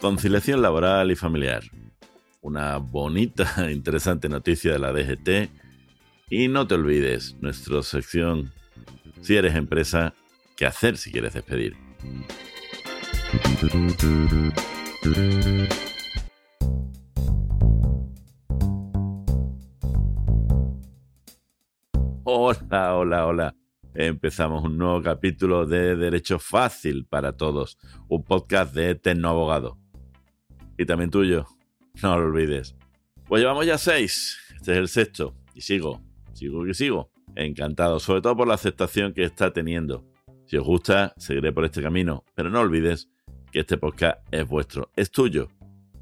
Conciliación laboral y familiar. Una bonita e interesante noticia de la DGT. Y no te olvides, nuestra sección, si eres empresa, ¿qué hacer si quieres despedir? Hola, hola, hola. Empezamos un nuevo capítulo de Derecho Fácil para Todos, un podcast de Tecnoabogado y también tuyo. No lo olvides. Pues llevamos ya seis. Este es el sexto. Y sigo, sigo y sigo. Encantado, sobre todo por la aceptación que está teniendo. Si os gusta, seguiré por este camino. Pero no olvides que este podcast es vuestro, es tuyo.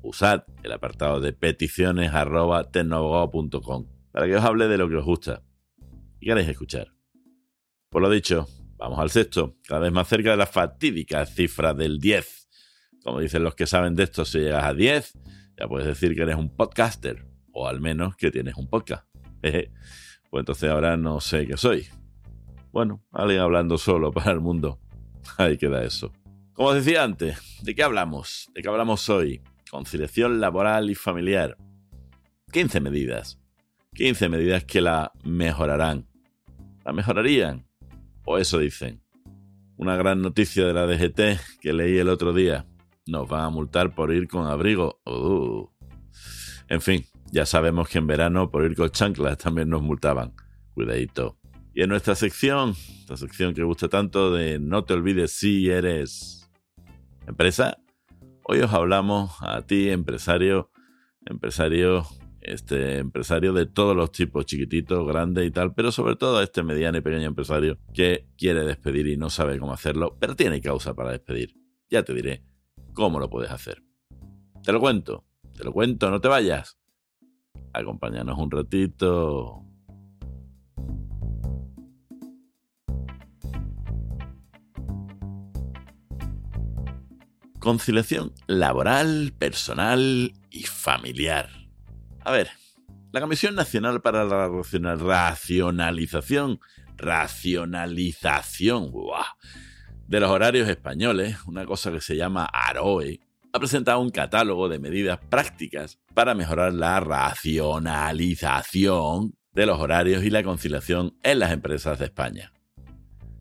Usad el apartado de peticiones para que os hable de lo que os gusta y queréis escuchar. Por lo dicho, vamos al sexto, cada vez más cerca de la fatídica cifra del 10. Como dicen los que saben de esto, si llegas a 10, ya puedes decir que eres un podcaster, o al menos que tienes un podcast. pues entonces ahora no sé qué soy. Bueno, alguien hablando solo para el mundo. Ahí queda eso. Como os decía antes, ¿de qué hablamos? ¿De qué hablamos hoy? Conciliación laboral y familiar. 15 medidas. 15 medidas que la mejorarán. ¿La mejorarían? O eso dicen. Una gran noticia de la DGT que leí el otro día. Nos van a multar por ir con abrigo. Uh. En fin, ya sabemos que en verano por ir con chanclas también nos multaban. Cuidadito. Y en nuestra sección, esta sección que gusta tanto de no te olvides si eres empresa, hoy os hablamos a ti, empresario, empresario, este empresario de todos los tipos, chiquititos, grandes y tal, pero sobre todo a este mediano y pequeño empresario que quiere despedir y no sabe cómo hacerlo, pero tiene causa para despedir. Ya te diré cómo lo puedes hacer. Te lo cuento, te lo cuento, no te vayas. Acompáñanos un ratito. Conciliación laboral, personal y familiar. A ver, la Comisión Nacional para la Racionalización, racionalización, de los horarios españoles, una cosa que se llama AROE, ha presentado un catálogo de medidas prácticas para mejorar la racionalización de los horarios y la conciliación en las empresas de España.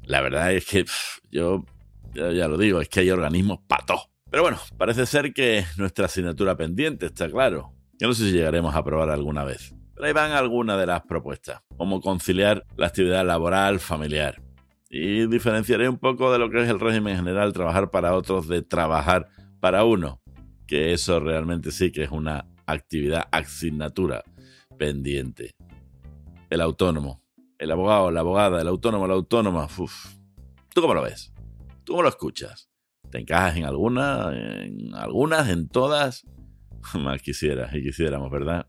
La verdad es que yo, ya lo digo, es que hay organismos patos. Pero bueno, parece ser que nuestra asignatura pendiente está claro. Yo no sé si llegaremos a probar alguna vez. Pero ahí van algunas de las propuestas, como conciliar la actividad laboral familiar, y diferenciaré un poco de lo que es el régimen general, trabajar para otros, de trabajar para uno, que eso realmente sí que es una actividad, asignatura pendiente. El autónomo, el abogado, la abogada, el autónomo, la autónoma. ¿Tú cómo lo ves? ¿Tú cómo lo escuchas? ¿Te encajas en alguna? ¿En algunas? ¿En todas? Más quisieras y quisiéramos, ¿verdad?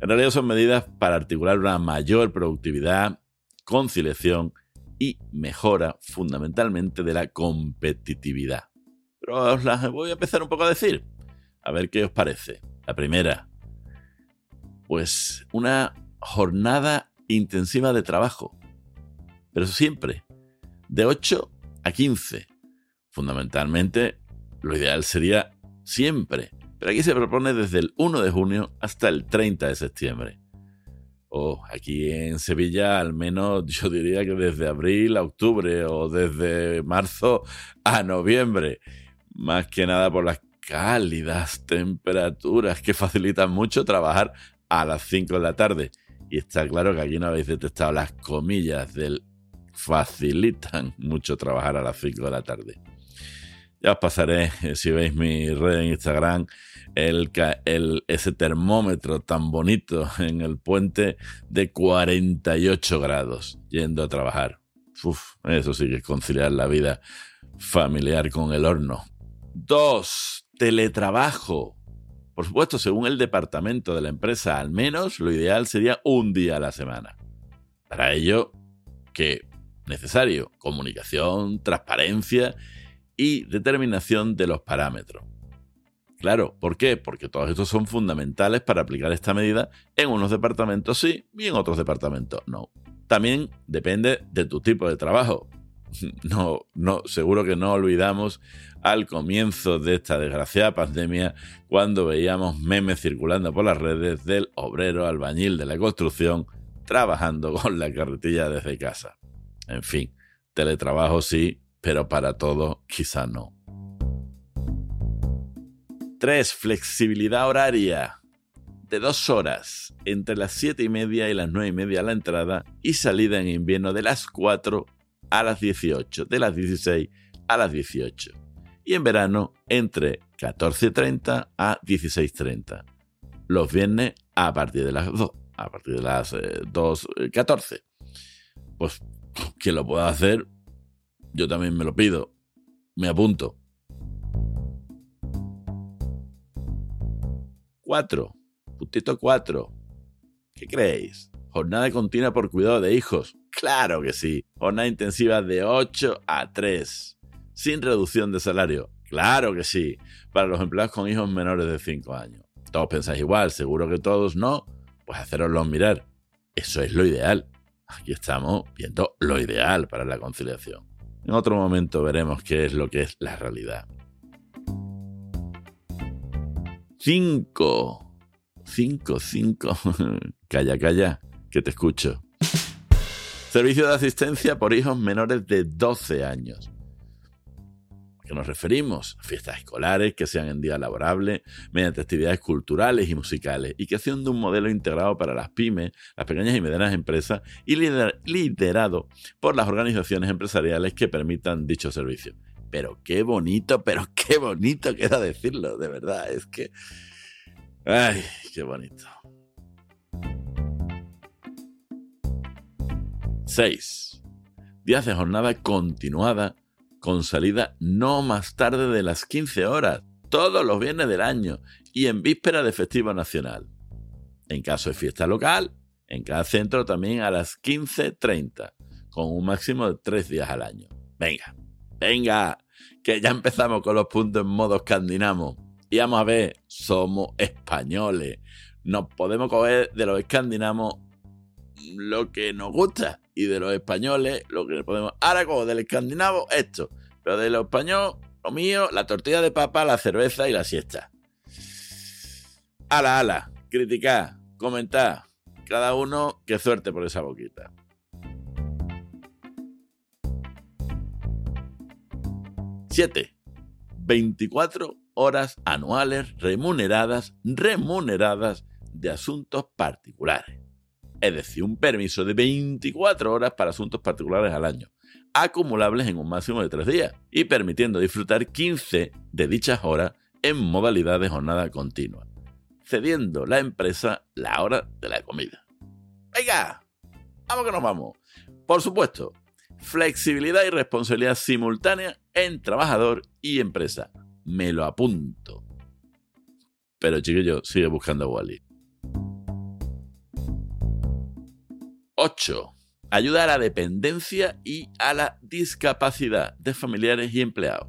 En realidad son medidas para articular una mayor productividad, conciliación y mejora fundamentalmente de la competitividad. Pero os las voy a empezar un poco a decir, a ver qué os parece. La primera, pues una jornada intensiva de trabajo, pero siempre de 8 a 15. Fundamentalmente, lo ideal sería siempre, pero aquí se propone desde el 1 de junio hasta el 30 de septiembre. Oh, aquí en Sevilla, al menos yo diría que desde abril a octubre o desde marzo a noviembre. Más que nada por las cálidas temperaturas que facilitan mucho trabajar a las 5 de la tarde. Y está claro que aquí no habéis detectado las comillas del facilitan mucho trabajar a las 5 de la tarde. Ya os pasaré, eh, si veis mi red en Instagram, el, ese termómetro tan bonito en el puente de 48 grados yendo a trabajar. Eso sí que es conciliar la vida familiar con el horno. Dos, teletrabajo. Por supuesto, según el departamento de la empresa, al menos lo ideal sería un día a la semana. Para ello, que necesario comunicación, transparencia y determinación de los parámetros. Claro, ¿por qué? Porque todos estos son fundamentales para aplicar esta medida en unos departamentos sí y en otros departamentos no. También depende de tu tipo de trabajo. no, no, seguro que no olvidamos al comienzo de esta desgraciada pandemia cuando veíamos memes circulando por las redes del obrero albañil de la construcción trabajando con la carretilla desde casa. En fin, teletrabajo sí, pero para todo quizá no. 3. Flexibilidad horaria de dos horas entre las 7 y media y las 9 y media la entrada y salida en invierno de las 4 a las 18, de las 16 a las 18. Y en verano entre 14.30 a 16.30. Los viernes a partir de las 2, a partir de las 2.14. Eh, pues quien lo pueda hacer, yo también me lo pido. Me apunto. 4. Puntito 4. ¿Qué creéis? Jornada continua por cuidado de hijos. Claro que sí. Jornada intensiva de 8 a 3. Sin reducción de salario. Claro que sí. Para los empleados con hijos menores de 5 años. Todos pensáis igual, seguro que todos no. Pues haceroslo mirar. Eso es lo ideal. Aquí estamos viendo lo ideal para la conciliación. En otro momento veremos qué es lo que es la realidad. 5. 5, 5. calla, calla, que te escucho. Servicio de asistencia por hijos menores de 12 años. ¿A qué nos referimos? Fiestas escolares que sean en día laborable, mediante actividades culturales y musicales, y que sean de un modelo integrado para las pymes, las pequeñas y medianas empresas, y liderado por las organizaciones empresariales que permitan dicho servicio. Pero qué bonito, pero qué bonito queda decirlo, de verdad, es que... ¡Ay, qué bonito! 6. Días de jornada continuada con salida no más tarde de las 15 horas, todos los viernes del año y en víspera de festivo nacional. En caso de fiesta local, en cada centro también a las 15.30, con un máximo de 3 días al año. Venga, venga, que ya empezamos con los puntos en modo escandinavo. Y vamos a ver, somos españoles. Nos podemos coger de los escandinavos lo que nos gusta y de los españoles lo que podemos. Ahora como del escandinavo esto, pero de lo español lo mío, la tortilla de papa, la cerveza y la siesta. Ala, ala, criticar, comentar, cada uno qué suerte por esa boquita. Siete. 24 horas anuales remuneradas, remuneradas de asuntos particulares es decir, un permiso de 24 horas para asuntos particulares al año, acumulables en un máximo de 3 días, y permitiendo disfrutar 15 de dichas horas en modalidad de jornada continua, cediendo la empresa la hora de la comida. Venga, vamos que nos vamos. Por supuesto, flexibilidad y responsabilidad simultánea en trabajador y empresa. Me lo apunto. Pero chiquillo, sigue buscando a Wally. 8. Ayuda a la dependencia y a la discapacidad de familiares y empleados,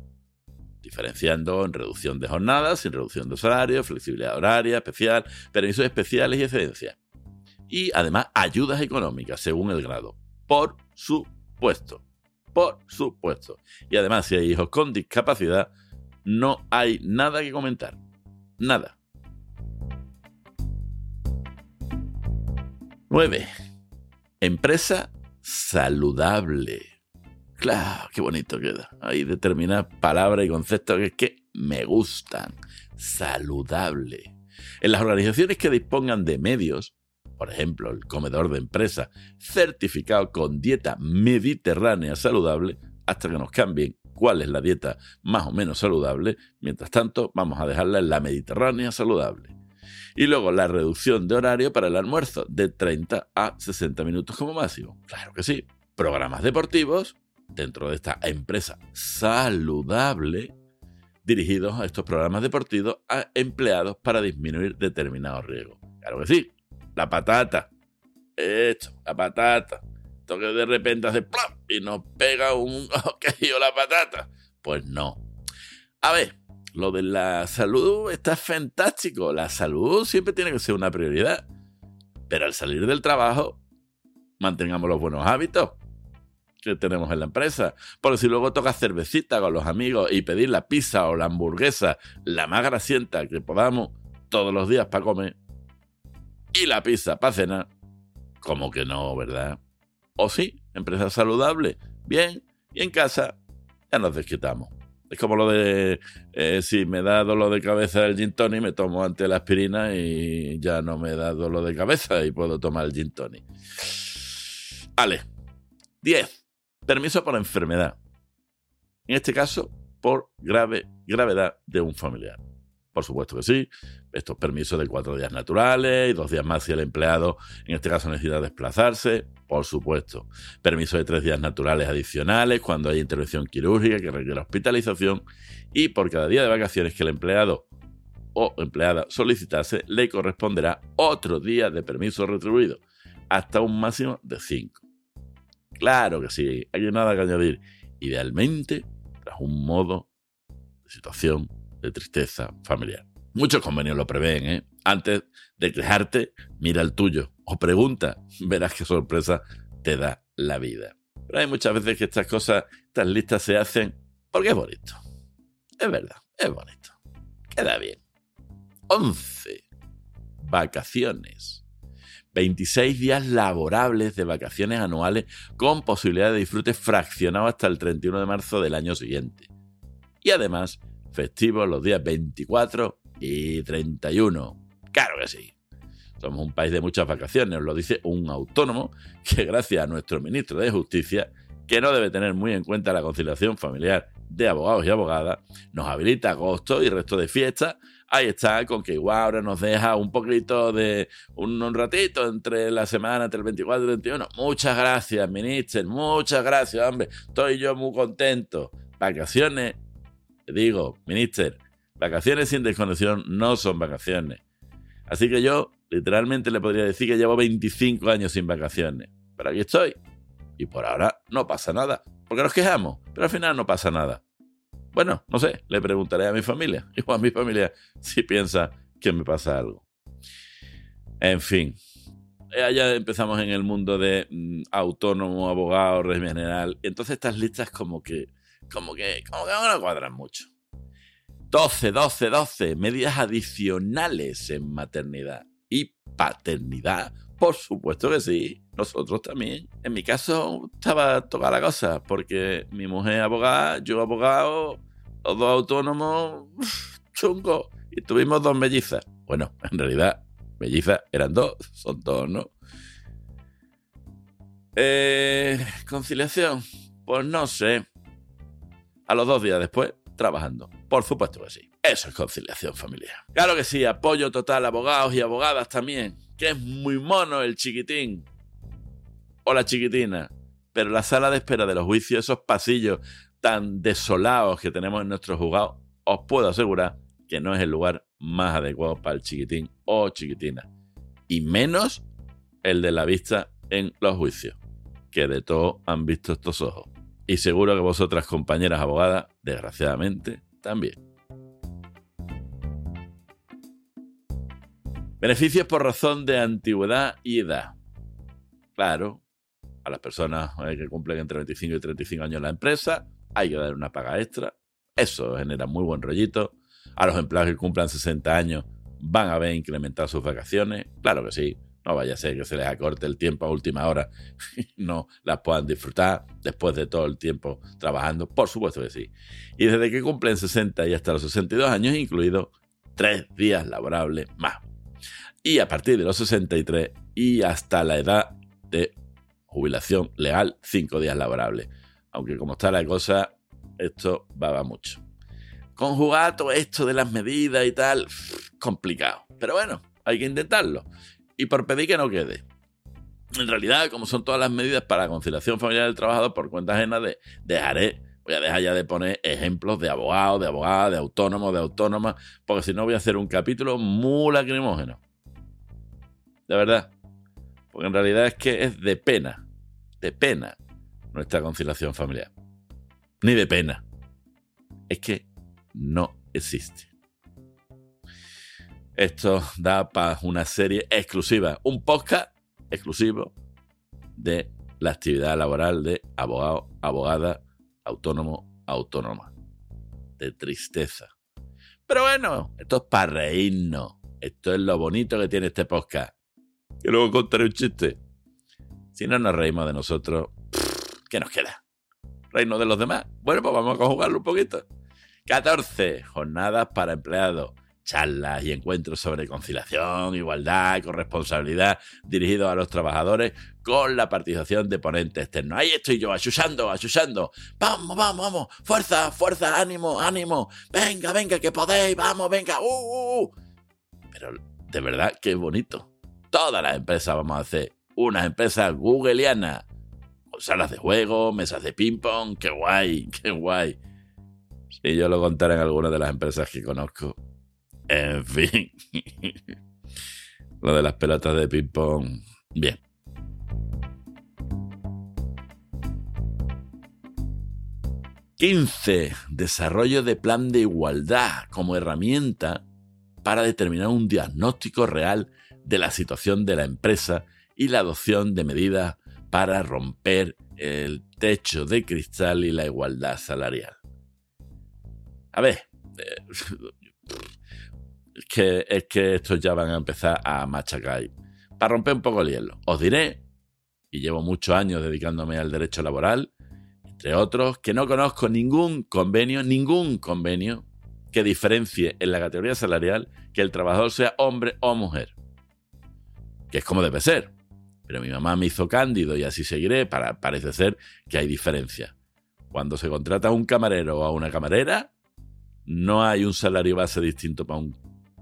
diferenciando en reducción de jornadas, sin reducción de salario, flexibilidad horaria especial, permisos especiales y excedencias. Y además ayudas económicas según el grado. Por supuesto. Por supuesto. Y además, si hay hijos con discapacidad, no hay nada que comentar. Nada. 9. Empresa saludable. Claro, qué bonito queda. Hay determinadas palabras y conceptos que me gustan. Saludable. En las organizaciones que dispongan de medios, por ejemplo, el comedor de empresa, certificado con dieta mediterránea saludable, hasta que nos cambien cuál es la dieta más o menos saludable, mientras tanto vamos a dejarla en la mediterránea saludable. Y luego la reducción de horario para el almuerzo de 30 a 60 minutos como máximo. Claro que sí. Programas deportivos dentro de esta empresa saludable dirigidos a estos programas deportivos a empleados para disminuir determinados riesgos. Claro que sí. La patata. Esto, la patata. Esto que de repente hace ¡plop! y nos pega un ok la patata. Pues no. A ver, lo de la salud está fantástico. La salud siempre tiene que ser una prioridad. Pero al salir del trabajo, mantengamos los buenos hábitos. que tenemos en la empresa. Porque si luego toca cervecita con los amigos y pedir la pizza o la hamburguesa, la más grasienta que podamos todos los días para comer, y la pizza para cenar, como que no, ¿verdad? O sí, empresa saludable, bien, y en casa ya nos desquitamos. Es como lo de eh, si me da dolor de cabeza el gin tonic, me tomo antes la aspirina y ya no me da dolor de cabeza y puedo tomar el gin tonic. Vale. 10. Permiso por enfermedad. En este caso, por grave, gravedad de un familiar. Por supuesto que sí. Estos permisos de cuatro días naturales y dos días más si el empleado, en este caso, necesita desplazarse. Por supuesto. Permiso de tres días naturales adicionales cuando hay intervención quirúrgica que requiere hospitalización. Y por cada día de vacaciones que el empleado o empleada solicitase, le corresponderá otro día de permiso retribuido, hasta un máximo de cinco. Claro que sí, hay nada que añadir. Idealmente, tras un modo de situación de tristeza familiar. Muchos convenios lo prevén, ¿eh? Antes de quejarte, mira el tuyo o pregunta, verás qué sorpresa te da la vida. Pero hay muchas veces que estas cosas, estas listas se hacen porque es bonito. Es verdad, es bonito. Queda bien. 11. Vacaciones. 26 días laborables de vacaciones anuales con posibilidad de disfrute fraccionado hasta el 31 de marzo del año siguiente. Y además, festivos los días 24 y 31. Claro que sí. Somos un país de muchas vacaciones, lo dice un autónomo que gracias a nuestro ministro de Justicia, que no debe tener muy en cuenta la conciliación familiar de abogados y abogadas, nos habilita agosto y resto de fiestas. Ahí está, con que igual ahora nos deja un poquito de un, ratito entre la semana, entre el 24 y el 31. Muchas gracias, ministro, muchas gracias, hombre. Estoy yo muy contento. Vacaciones digo, minister, vacaciones sin desconexión no son vacaciones. Así que yo literalmente le podría decir que llevo 25 años sin vacaciones. Pero aquí estoy. Y por ahora no pasa nada. Porque nos quejamos, pero al final no pasa nada. Bueno, no sé, le preguntaré a mi familia. Igual a mi familia si piensa que me pasa algo. En fin, ya empezamos en el mundo de mm, autónomo, abogado, régimen general. Entonces estas listas como que como que, como que no cuadran mucho. 12, 12, 12 medidas adicionales en maternidad y paternidad. Por supuesto que sí, nosotros también. En mi caso estaba toda la cosa, porque mi mujer abogada, yo abogado, los dos autónomos, chungo, y tuvimos dos mellizas. Bueno, en realidad, mellizas eran dos, son dos, ¿no? Eh, conciliación, pues no sé a los dos días después trabajando. Por supuesto que sí. Eso es conciliación familiar. Claro que sí, apoyo total abogados y abogadas también, que es muy mono el chiquitín o la chiquitina. Pero la sala de espera de los juicios, esos pasillos tan desolados que tenemos en nuestros juzgados, os puedo asegurar que no es el lugar más adecuado para el chiquitín o chiquitina. Y menos el de la vista en los juicios, que de todo han visto estos ojos. Y seguro que vosotras, compañeras abogadas, desgraciadamente, también. Beneficios por razón de antigüedad y edad. Claro, a las personas eh, que cumplen entre 25 y 35 años la empresa, hay que dar una paga extra. Eso genera muy buen rollito. A los empleados que cumplan 60 años van a ver incrementar sus vacaciones. Claro que sí. No vaya a ser que se les acorte el tiempo a última hora y no las puedan disfrutar después de todo el tiempo trabajando. Por supuesto que sí. Y desde que cumplen 60 y hasta los 62 años, incluido tres días laborables más. Y a partir de los 63 y hasta la edad de jubilación legal, cinco días laborables. Aunque como está la cosa, esto va, mucho. Conjugar todo esto de las medidas y tal, complicado. Pero bueno, hay que intentarlo y por pedir que no quede. En realidad, como son todas las medidas para conciliación familiar del trabajador por cuenta ajena, de, dejaré, voy a dejar ya de poner ejemplos de abogados, de abogadas, de autónomos, de autónomas, porque si no voy a hacer un capítulo muy lacrimógeno. De verdad. Porque en realidad es que es de pena, de pena nuestra conciliación familiar. Ni de pena. Es que no existe. Esto da para una serie exclusiva, un podcast exclusivo de la actividad laboral de abogado, abogada, autónomo, autónoma. De tristeza. Pero bueno, esto es para reírnos. Esto es lo bonito que tiene este podcast. Y luego contaré un chiste. Si no nos reímos de nosotros, ¿qué nos queda? ¿Reírnos de los demás? Bueno, pues vamos a jugarlo un poquito. 14. Jornadas para empleados charlas y encuentros sobre conciliación, igualdad corresponsabilidad dirigidos a los trabajadores con la participación de ponentes externos. Ahí estoy yo, ayusando, ayusando. Vamos, vamos, vamos. Fuerza, fuerza, ánimo, ánimo. Venga, venga, que podéis. Vamos, venga. Uh, uh, uh. Pero de verdad que bonito. Todas las empresas vamos a hacer unas empresas googleianas. Salas de juego, mesas de ping-pong. Qué guay, qué guay. Si yo lo contara en alguna de las empresas que conozco, en fin. Lo de las pelotas de ping-pong. Bien. ¡15! Desarrollo de plan de igualdad como herramienta para determinar un diagnóstico real de la situación de la empresa y la adopción de medidas para romper el techo de cristal y la igualdad salarial. A ver, eh, es que, es que estos ya van a empezar a machacar. Para romper un poco el hielo, os diré, y llevo muchos años dedicándome al derecho laboral, entre otros, que no conozco ningún convenio, ningún convenio que diferencie en la categoría salarial que el trabajador sea hombre o mujer. Que es como debe ser. Pero mi mamá me hizo cándido y así seguiré, para, parece ser que hay diferencia. Cuando se contrata a un camarero o a una camarera, no hay un salario base distinto para un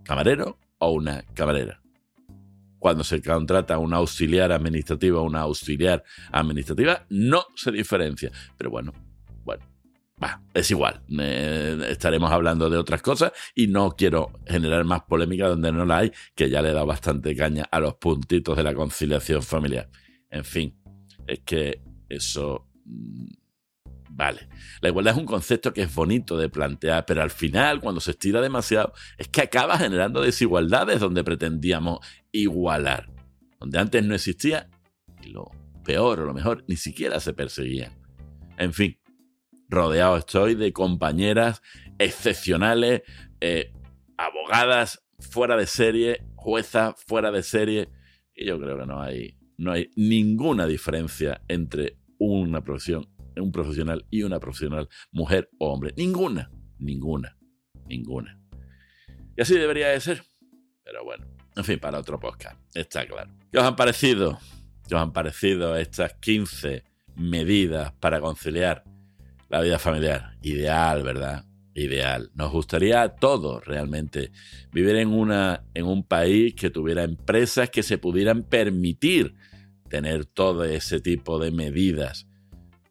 camarero o una camarera. Cuando se contrata un auxiliar administrativo o una auxiliar administrativa, no se diferencia. Pero bueno, bueno, va, es igual. estaremos hablando de otras cosas y no quiero generar más polémica donde no la hay, que ya le dado bastante caña a los puntitos de la conciliación familiar. En fin, es que eso mm, Vale, la igualdad es un concepto que es bonito de plantear, pero al final, cuando se estira demasiado, es que acaba generando desigualdades donde pretendíamos igualar. Donde antes no existía, y lo peor o lo mejor, ni siquiera se perseguían. En fin, rodeado estoy de compañeras excepcionales, eh, abogadas fuera de serie, juezas fuera de serie, y yo creo que no hay, no hay ninguna diferencia entre una profesión un profesional y una profesional, mujer o hombre. Ninguna, ninguna, ninguna. Y así debería de ser. Pero bueno, en fin, para otro podcast, está claro. ¿Qué os han parecido? ¿Qué os han parecido estas 15 medidas para conciliar la vida familiar? Ideal, ¿verdad? Ideal. Nos gustaría a todos realmente vivir en, una, en un país que tuviera empresas que se pudieran permitir tener todo ese tipo de medidas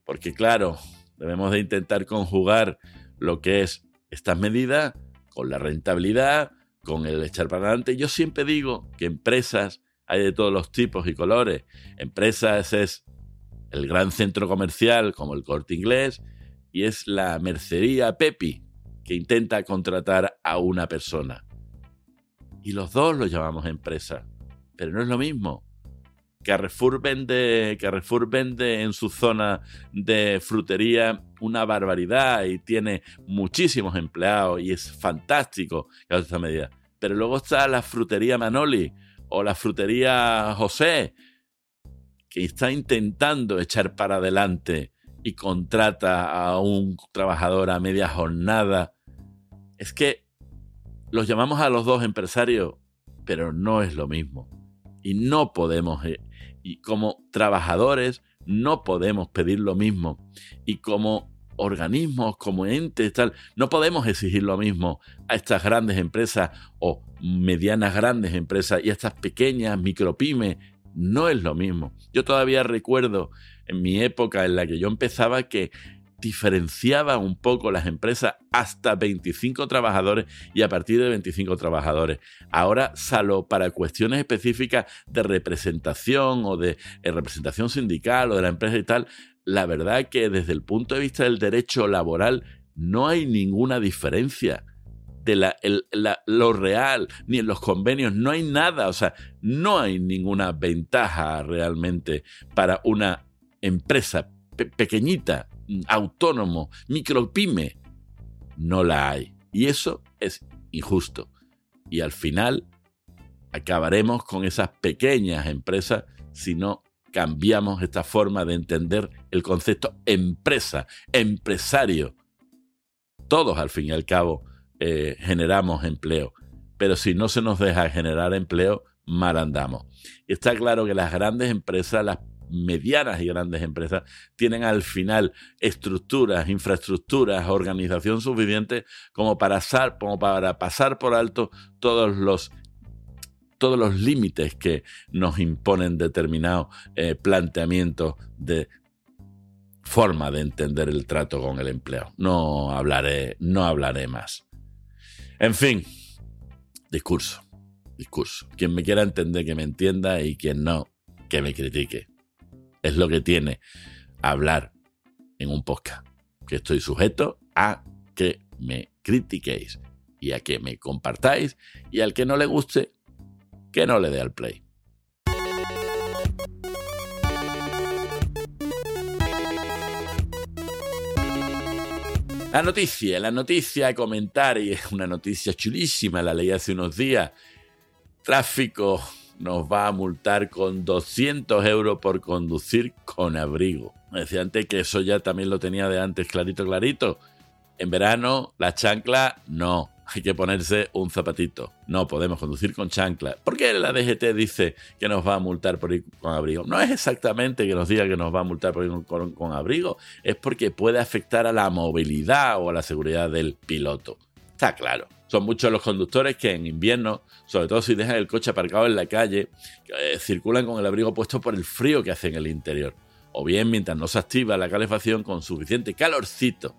porque claro, debemos de intentar conjugar lo que es estas medidas con la rentabilidad, con el echar para adelante. Yo siempre digo que empresas hay de todos los tipos y colores. Empresas es el gran centro comercial como el corte inglés y es la mercería Pepi que intenta contratar a una persona. Y los dos lo llamamos empresa, pero no es lo mismo. Carrefour vende, Carrefour vende en su zona de frutería una barbaridad y tiene muchísimos empleados y es fantástico esta medida. Pero luego está la frutería Manoli o la frutería José, que está intentando echar para adelante y contrata a un trabajador a media jornada. Es que los llamamos a los dos empresarios, pero no es lo mismo. Y no podemos eh, y como trabajadores no podemos pedir lo mismo. Y como organismos, como entes, tal, no podemos exigir lo mismo a estas grandes empresas o medianas grandes empresas y a estas pequeñas micropymes. No es lo mismo. Yo todavía recuerdo en mi época en la que yo empezaba que diferenciaba un poco las empresas hasta 25 trabajadores y a partir de 25 trabajadores. Ahora, salvo para cuestiones específicas de representación o de eh, representación sindical o de la empresa y tal, la verdad que desde el punto de vista del derecho laboral no hay ninguna diferencia de la, lo real, ni en los convenios, no hay nada, o sea, no hay ninguna ventaja realmente para una empresa pequeñita, autónomo, micropyme, no la hay. Y eso es injusto. Y al final acabaremos con esas pequeñas empresas si no cambiamos esta forma de entender el concepto empresa, empresario. Todos al fin y al cabo eh, generamos empleo, pero si no se nos deja generar empleo, mal andamos. Está claro que las grandes empresas, las medianas y grandes empresas tienen al final estructuras, infraestructuras, organización suficiente como para, como para pasar por alto todos los todos los límites que nos imponen determinados eh, planteamientos de forma de entender el trato con el empleo. No hablaré, no hablaré más. En fin, discurso, discurso. Quien me quiera entender, que me entienda y quien no, que me critique es lo que tiene hablar en un podcast. Que estoy sujeto a que me critiquéis y a que me compartáis y al que no le guste, que no le dé al play. La noticia, la noticia a comentar, y es una noticia chulísima, la leí hace unos días. Tráfico nos va a multar con 200 euros por conducir con abrigo. Me decía antes que eso ya también lo tenía de antes clarito, clarito. En verano, la chancla no. Hay que ponerse un zapatito. No podemos conducir con chancla. ¿Por qué la DGT dice que nos va a multar por ir con abrigo? No es exactamente que nos diga que nos va a multar por ir con, con abrigo, es porque puede afectar a la movilidad o a la seguridad del piloto. Está claro. Son muchos los conductores que en invierno, sobre todo si dejan el coche aparcado en la calle, eh, circulan con el abrigo puesto por el frío que hace en el interior. O bien mientras no se activa la calefacción con suficiente calorcito.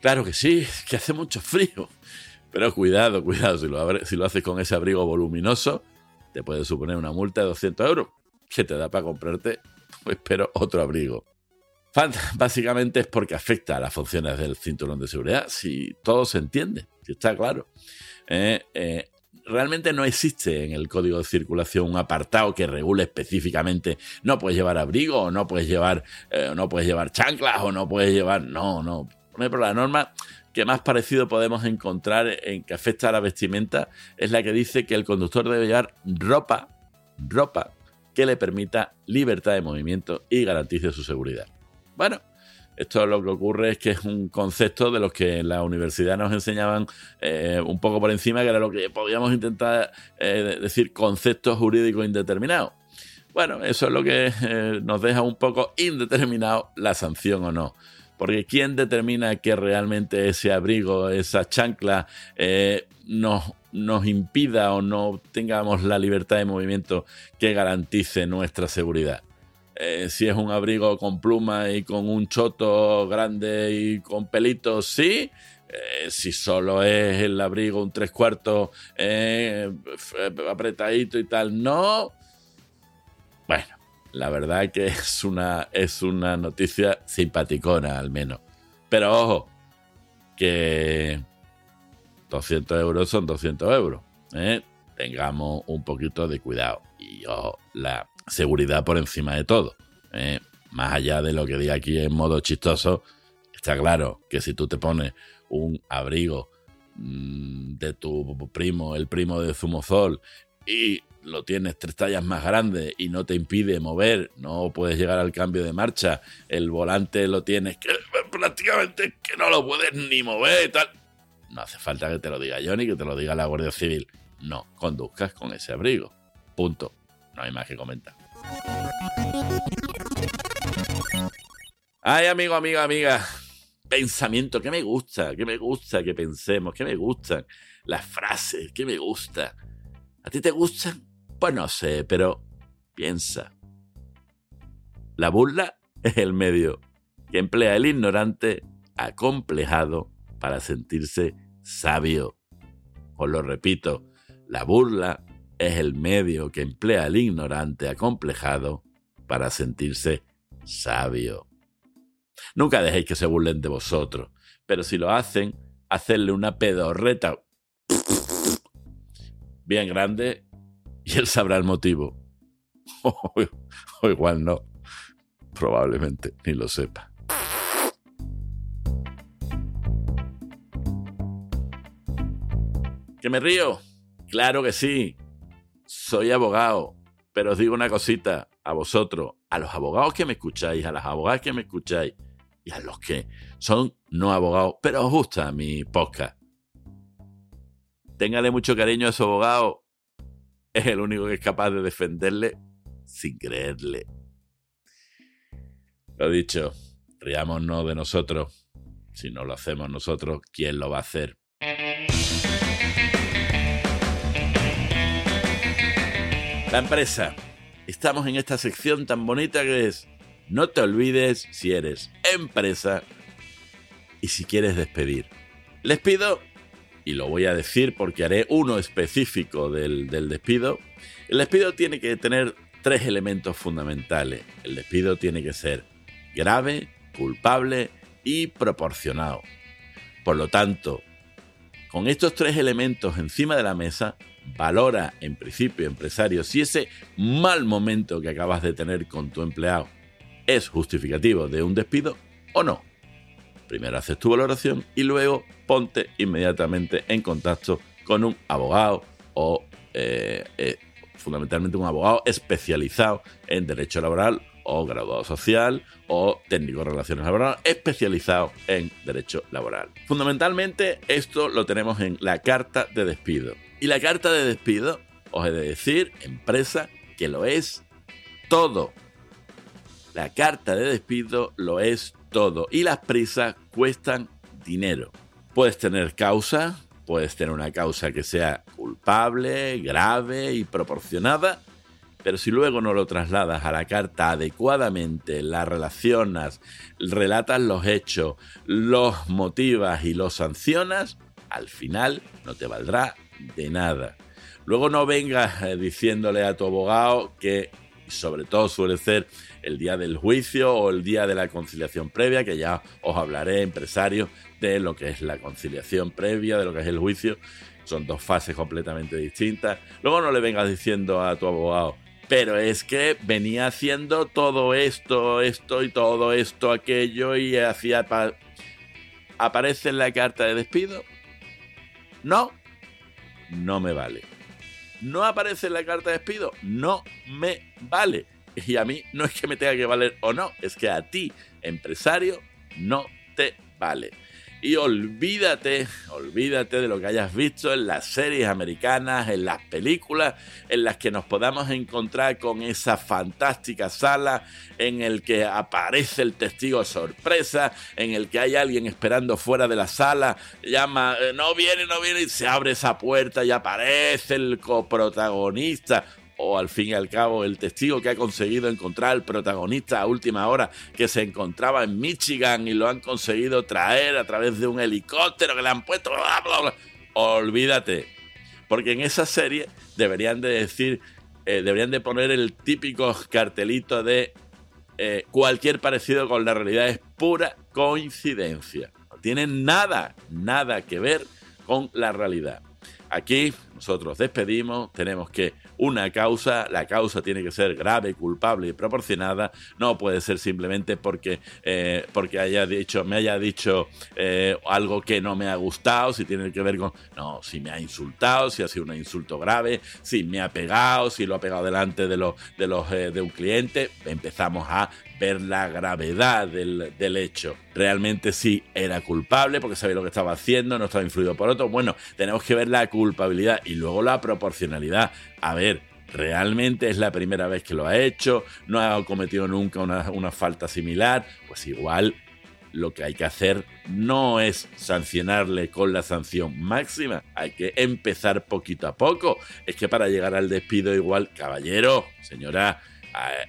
Claro que sí, que hace mucho frío. Pero cuidado, cuidado, si lo, haces con ese abrigo voluminoso, te puede suponer una multa de 200 euros, que te da para comprarte, pues, otro abrigo. Básicamente es porque afecta a las funciones del cinturón de seguridad, si todo se entiende, está claro. Eh, eh, realmente no existe en el código de circulación un apartado que regule específicamente no puedes llevar abrigo no puedes llevar, eh, no puedes llevar chanclas o no puedes llevar. No, no. Por ejemplo, la norma que más parecido podemos encontrar en que afecta a la vestimenta es la que dice que el conductor debe llevar ropa, ropa que le permita libertad de movimiento y garantice su seguridad. Bueno, esto lo que ocurre es que es un concepto de los que en la universidad nos enseñaban eh, un poco por encima, que era lo que podíamos intentar eh, decir conceptos jurídicos indeterminados. Bueno, eso es lo que eh, nos deja un poco indeterminado la sanción o no. Porque ¿quién determina que realmente ese abrigo, esa chancla, nos, nos impida o no tengamos la libertad de movimiento que garantice nuestra seguridad? Eh, si es un abrigo con pluma y con un choto grande y con pelitos, sí. Eh, si solo es el abrigo un tres cuartos eh, apretadito y tal, no. Bueno, la verdad que es una, es una noticia simpaticona al menos. Pero ojo, que 200 euros son 200 euros. Tengamos un poquito de cuidado. Y ojo, la, seguridad por encima de todo. ¿eh? Más allá de lo que diga aquí en modo chistoso, está claro que si tú te pones un abrigo mm, de tu primo, el primo de Zumozol, y lo tienes tres tallas más grande y no te impide mover, no puedes llegar al cambio de marcha, el volante lo tienes que prácticamente que no lo puedes ni mover y tal. No hace falta que te lo diga yo ni que te lo diga la Guardia Civil. No conduzcas con ese abrigo. Punto. No hay más que comentar. Ay, amigo, amiga, amiga. Pensamiento, que me gusta, que me gusta que pensemos, que me gustan las frases, que me gusta. ¿A ti te gustan? Pues no sé, pero piensa. La burla es el medio que emplea el ignorante acomplejado para sentirse sabio. Os lo repito, la burla es el medio que emplea el ignorante acomplejado para sentirse sabio. Nunca dejéis que se burlen de vosotros, pero si lo hacen, hacerle una pedorreta bien grande y él sabrá el motivo. o igual no. probablemente ni lo sepa. ¿Que me río? Claro que sí. Soy abogado. Pero os digo una cosita a vosotros, a los abogados que me escucháis, a las abogadas que me escucháis y a los que son no abogados, pero os gusta mi podcast. Téngale mucho cariño a su abogado. Es el único que es capaz de defenderle sin creerle. Lo dicho, riámonos de nosotros. Si no lo hacemos nosotros, ¿quién lo va a hacer? La empresa. Estamos en esta sección tan bonita que es, no te olvides si eres empresa y si quieres despedir. Les pido, y lo voy a decir porque haré uno específico del, del despido, el despido tiene que tener tres elementos fundamentales. El despido tiene que ser grave, culpable y proporcionado. Por lo tanto, con estos tres elementos encima de la mesa, valora en principio, empresario, si ese mal momento que acabas de tener con tu empleado es justificativo de un despido o no. Primero haces tu valoración y luego ponte inmediatamente en contacto con un abogado o eh, eh, fundamentalmente un abogado especializado en derecho laboral o graduado social o técnico de relaciones laborales especializado en derecho laboral. Fundamentalmente esto lo tenemos en la carta de despido. Y la carta de despido, os he de decir, empresa, que lo es todo. La carta de despido lo es todo. Y las prisas cuestan dinero. Puedes tener causa, puedes tener una causa que sea culpable, grave y proporcionada, pero si luego no lo trasladas a la carta adecuadamente, la relacionas, relatas los hechos, los motivas y los sancionas, al final no te valdrá de nada. Luego no vengas eh, diciéndole a tu abogado que, sobre todo suele ser el día del juicio o el día de la conciliación previa, que ya os hablaré, empresario, de lo que es la conciliación previa, de lo que es el juicio. Son dos fases completamente distintas. Luego no le vengas diciendo a tu abogado, pero es que venía haciendo todo esto, esto y todo esto, aquello y hacía... ¿Aparece en la carta de despido? No, no me vale. ¿No aparece en la carta de despido? No me vale. Y a mí no es que me tenga que valer o no, es que a ti, empresario, no te vale. Y olvídate, olvídate de lo que hayas visto en las series americanas, en las películas, en las que nos podamos encontrar con esa fantástica sala en el que aparece el testigo sorpresa, en el que hay alguien esperando fuera de la sala, llama, eh, no viene, no viene, y se abre esa puerta y aparece el coprotagonista o al fin y al cabo el testigo que ha conseguido encontrar al protagonista a última hora que se encontraba en Michigan y lo han conseguido traer a través de un helicóptero que le han puesto... Olvídate, porque en esa serie deberían de decir, eh, deberían de poner el típico cartelito de eh, cualquier parecido con la realidad es pura coincidencia. No tiene nada, nada que ver con la realidad. Aquí nosotros despedimos, tenemos que una causa, la causa tiene que ser grave, culpable y proporcionada, no puede ser simplemente porque, eh, porque haya dicho, me haya dicho eh, algo que no me ha gustado, si tiene que ver con, no, si me ha insultado, si ha sido un insulto grave, si me ha pegado, si lo ha pegado delante de, los, de, los, eh, de un cliente, empezamos a ver la gravedad del, hecho. Realmente sí era culpable porque sabía lo que estaba haciendo, no estaba influido por otro. Bueno, tenemos que ver la culpabilidad y luego la proporcionalidad. A ver, realmente es la primera vez que lo ha hecho, no ha cometido nunca una, una, falta similar, pues igual lo que hay que hacer no es sancionarle con la sanción máxima, hay que empezar poquito a poco. Es que para llegar al despido igual, caballero, señora,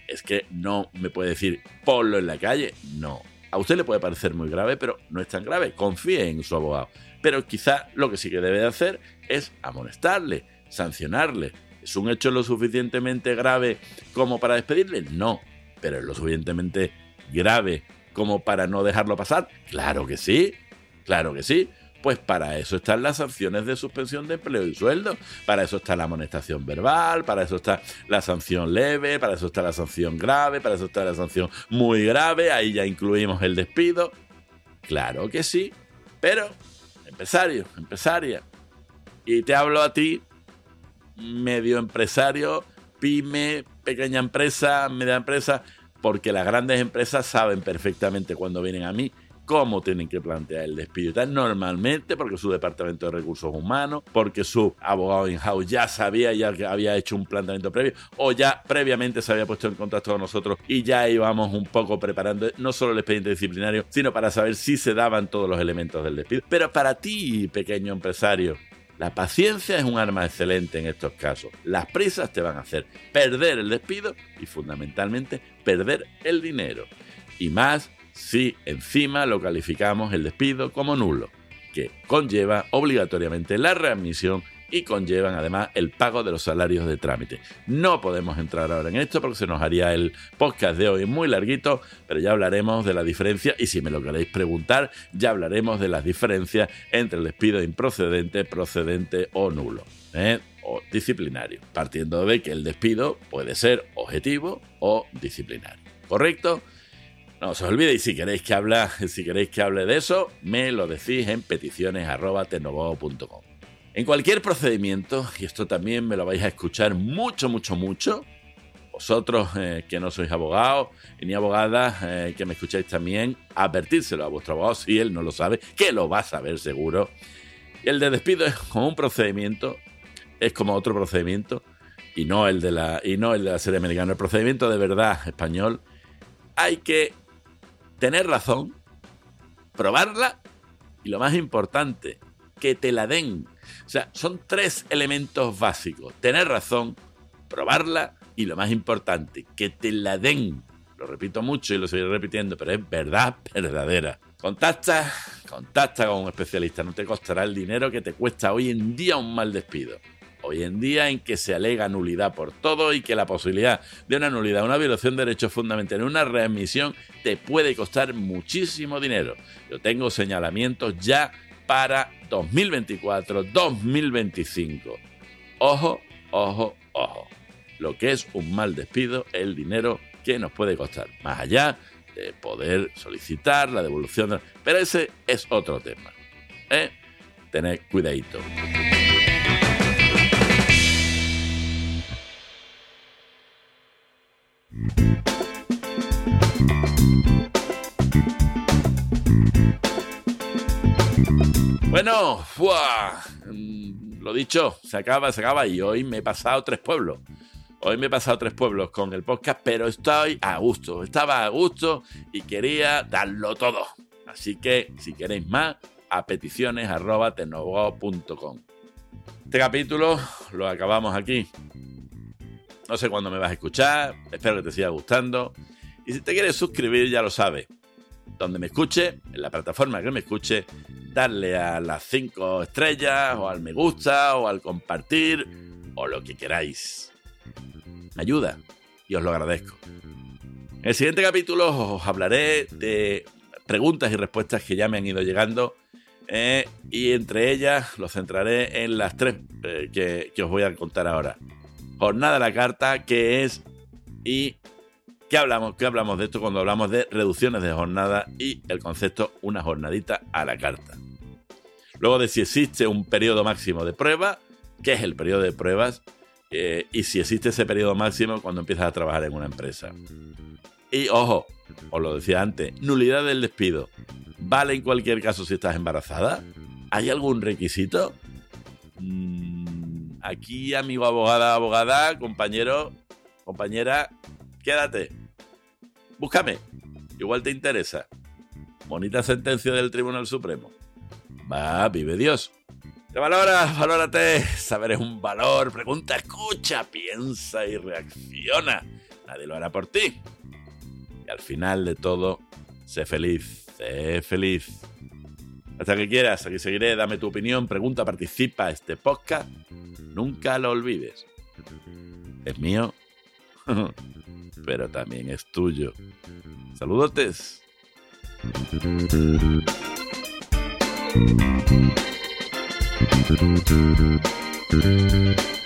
es que no me puede decir ponlo en la calle, no. A usted le puede parecer muy grave, pero no es tan grave, confíe en su abogado. Pero quizá lo que sí que debe de hacer es amonestarle, sancionarle. ¿Es un hecho lo suficientemente grave como para despedirle? No, pero es lo suficientemente grave como para no dejarlo pasar. Claro que sí, claro que sí. Pues para eso están las sanciones de suspensión de empleo y sueldo, para eso está la amonestación verbal, para eso está la sanción leve, para eso está la sanción grave, para eso está la sanción muy grave, ahí ya incluimos el despido. Claro que sí, pero empresario, empresaria, y te hablo a ti, medio empresario, pyme, pequeña empresa, media empresa, porque las grandes empresas saben perfectamente cuando vienen a mí cómo tienen que plantear el despido. Tan normalmente porque su departamento de recursos humanos, porque su abogado in-house ya sabía, ya que había hecho un planteamiento previo, o ya previamente se había puesto en contacto con nosotros y ya íbamos un poco preparando no solo el expediente disciplinario, sino para saber si se daban todos los elementos del despido. Pero para ti, pequeño empresario, la paciencia es un arma excelente en estos casos. Las prisas te van a hacer perder el despido y fundamentalmente perder el dinero. Y más si encima lo calificamos el despido como nulo, que conlleva obligatoriamente la readmisión y conllevan además el pago de los salarios de trámite. No podemos entrar ahora en esto porque se nos haría el podcast de hoy muy larguito, pero ya hablaremos de la diferencia y si me lo queréis preguntar, ya hablaremos de las diferencias entre el despido improcedente, procedente o nulo. ¿eh? o disciplinario, partiendo de que el despido puede ser objetivo o disciplinario. ¿Correcto? No os olvidéis, si queréis que hable, si queréis que hable de eso, me lo decís en peticiones.tecnobobo.com. En cualquier procedimiento, y esto también me lo vais a escuchar mucho, mucho, mucho, vosotros eh, que no sois abogados y ni abogadas eh, que me escucháis también, advertírselo a vuestro abogado si él no lo sabe, que lo va a saber seguro. Y el de despido es como un procedimiento, es como otro procedimiento, y no el de la, y no el de la serie americana. El procedimiento de verdad español hay que tener razón, probarla y lo más importante, que te la den. O sea, son tres elementos básicos. Tener razón, probarla y lo más importante, que te la den. Lo repito mucho y lo seguiré repitiendo, pero es verdad verdadera. Contacta, contacta con un especialista. No te costará el dinero que te cuesta hoy en día un mal despido. Hoy en día en que se alega nulidad por todo y que la posibilidad de una nulidad, una violación de derechos fundamentales, una readmisión, te puede costar muchísimo dinero. Yo tengo señalamientos ya para 2024, 2025. Ojo, ojo, ojo. Lo que es un mal despido, el dinero que nos puede costar. Más allá de poder solicitar la devolución. Pero ese es otro tema. ¿eh? Tened cuidadito. Bueno, mm, lo dicho, se acaba, se acaba y hoy me he pasado tres pueblos. Hoy me he pasado tres pueblos con el podcast, pero estoy a gusto, estaba a gusto y quería darlo todo. Así que si queréis más, a peticiones Este capítulo lo acabamos aquí. No sé cuándo me vas a escuchar, espero que te siga gustando. Y si te quieres suscribir, ya lo sabes. Donde me escuche, en la plataforma que me escuche, darle a las cinco estrellas, o al me gusta, o al compartir, o lo que queráis. Me ayuda y os lo agradezco. En el siguiente capítulo os hablaré de preguntas y respuestas que ya me han ido llegando. Eh, y entre ellas los centraré en las tres eh, que os voy a contar ahora. Jornada a la carta, qué es y qué hablamos, qué hablamos de esto cuando hablamos de reducciones de jornada y el concepto una jornadita a la carta. Luego de si existe un periodo máximo de prueba, qué es el periodo de pruebas eh, y si existe ese periodo máximo cuando empiezas a trabajar en una empresa. Y ojo, os lo decía antes, nulidad del despido. ¿Vale en cualquier caso si estás embarazada? ¿Hay algún requisito? Mm, aquí, amigo abogada, abogada, compañero, compañera, quédate. Búscame. Igual te interesa. Bonita sentencia del Tribunal Supremo. Va, vive Dios. Te valora, valórate. Saber es un valor. Pregunta, escucha, piensa y reacciona. Nadie lo hará por ti. Y al final de todo, sé feliz, sé feliz. Hasta que quieras, aquí seguiré, dame tu opinión, pregunta, participa este podcast. Nunca lo olvides. Es mío, pero también es tuyo. Saludotes. Thank.